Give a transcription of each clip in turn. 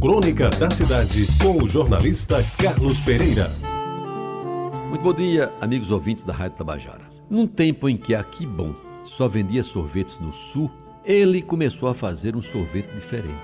Crônica da Cidade, com o jornalista Carlos Pereira. Muito bom dia, amigos ouvintes da Rádio Tabajara. Num tempo em que a Bom só vendia sorvetes no sul, ele começou a fazer um sorvete diferente.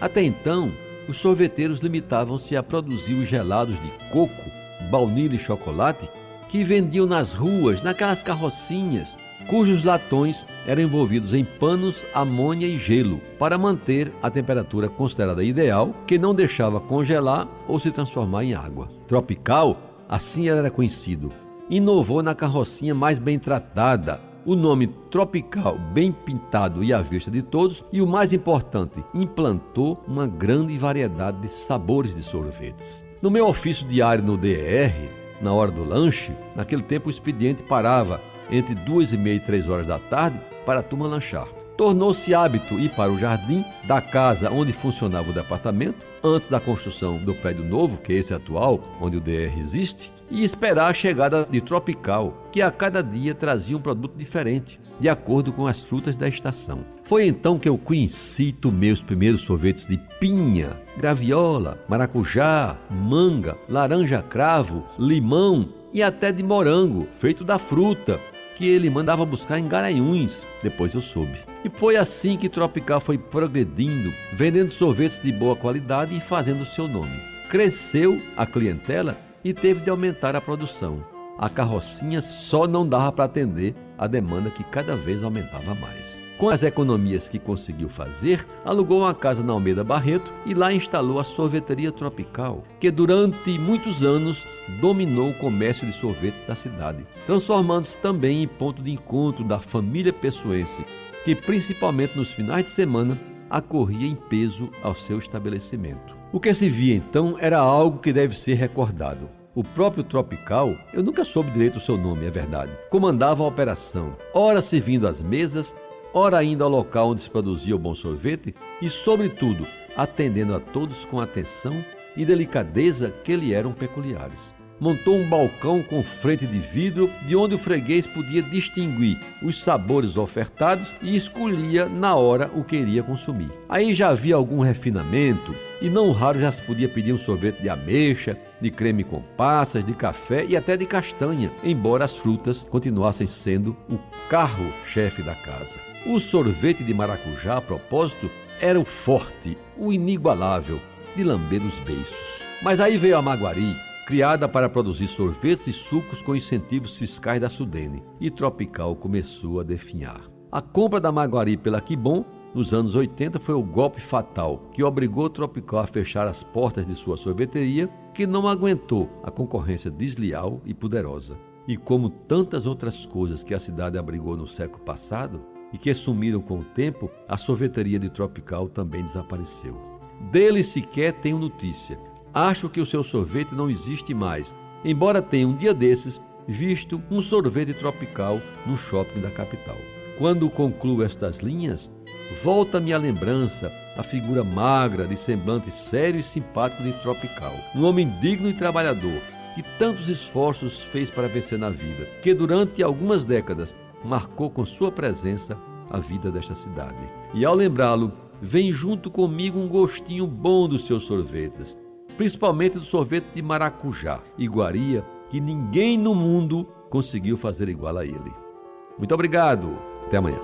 Até então, os sorveteiros limitavam-se a produzir os gelados de coco, baunilha e chocolate que vendiam nas ruas, naquelas carrocinhas, cujos latões eram envolvidos em panos, amônia e gelo para manter a temperatura considerada ideal, que não deixava congelar ou se transformar em água. Tropical, assim era conhecido, inovou na carrocinha mais bem tratada, o nome tropical bem pintado e à vista de todos, e o mais importante, implantou uma grande variedade de sabores de sorvetes. No meu ofício diário no DR, na hora do lanche, naquele tempo o expediente parava entre duas e meia e três horas da tarde para a turma lanchar. Tornou-se hábito ir para o jardim da casa onde funcionava o departamento, antes da construção do prédio novo, que é esse atual, onde o DR existe, e esperar a chegada de Tropical, que a cada dia trazia um produto diferente, de acordo com as frutas da estação. Foi então que eu conheci tomei os primeiros sorvetes de pinha, graviola, maracujá, manga, laranja cravo, limão e até de morango, feito da fruta, que ele mandava buscar em Garanhuns, depois eu soube. E foi assim que Tropical foi progredindo, vendendo sorvetes de boa qualidade e fazendo seu nome. Cresceu a clientela e teve de aumentar a produção. A carrocinha só não dava para atender a demanda que cada vez aumentava mais. Com as economias que conseguiu fazer, alugou uma casa na Almeida Barreto e lá instalou a sorveteria tropical, que durante muitos anos dominou o comércio de sorvetes da cidade, transformando-se também em ponto de encontro da família pessoense, que principalmente nos finais de semana acorria em peso ao seu estabelecimento. O que se via então era algo que deve ser recordado. O próprio Tropical, eu nunca soube direito o seu nome, é verdade, comandava a operação, ora servindo as mesas, ora ainda ao local onde se produzia o bom sorvete e, sobretudo, atendendo a todos com atenção e delicadeza que lhe eram peculiares. Montou um balcão com frente de vidro, de onde o freguês podia distinguir os sabores ofertados e escolhia na hora o que iria consumir. Aí já havia algum refinamento, e não raro já se podia pedir um sorvete de ameixa, de creme com passas, de café e até de castanha, embora as frutas continuassem sendo o carro-chefe da casa. O sorvete de maracujá, a propósito, era o forte, o inigualável, de lamber os beiços. Mas aí veio a Maguari, criada para produzir sorvetes e sucos com incentivos fiscais da Sudene, e Tropical começou a definhar. A compra da Maguari pela Quibon nos anos 80 foi o golpe fatal que obrigou Tropical a fechar as portas de sua sorveteria, que não aguentou a concorrência desleal e poderosa. E como tantas outras coisas que a cidade abrigou no século passado, e que sumiram com o tempo, a sorveteria de Tropical também desapareceu. Dele sequer tenho notícia. Acho que o seu sorvete não existe mais, embora tenha um dia desses visto um sorvete tropical no shopping da capital. Quando concluo estas linhas, volta-me à lembrança a figura magra, de semblante sério e simpático de Tropical, um homem digno e trabalhador, que tantos esforços fez para vencer na vida, que durante algumas décadas marcou com sua presença a vida desta cidade. E ao lembrá-lo, vem junto comigo um gostinho bom dos seus sorvetes, principalmente do sorvete de maracujá, iguaria, que ninguém no mundo conseguiu fazer igual a ele. Muito obrigado. Até amanhã.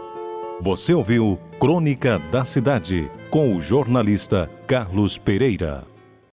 Você ouviu Crônica da Cidade com o jornalista Carlos Pereira.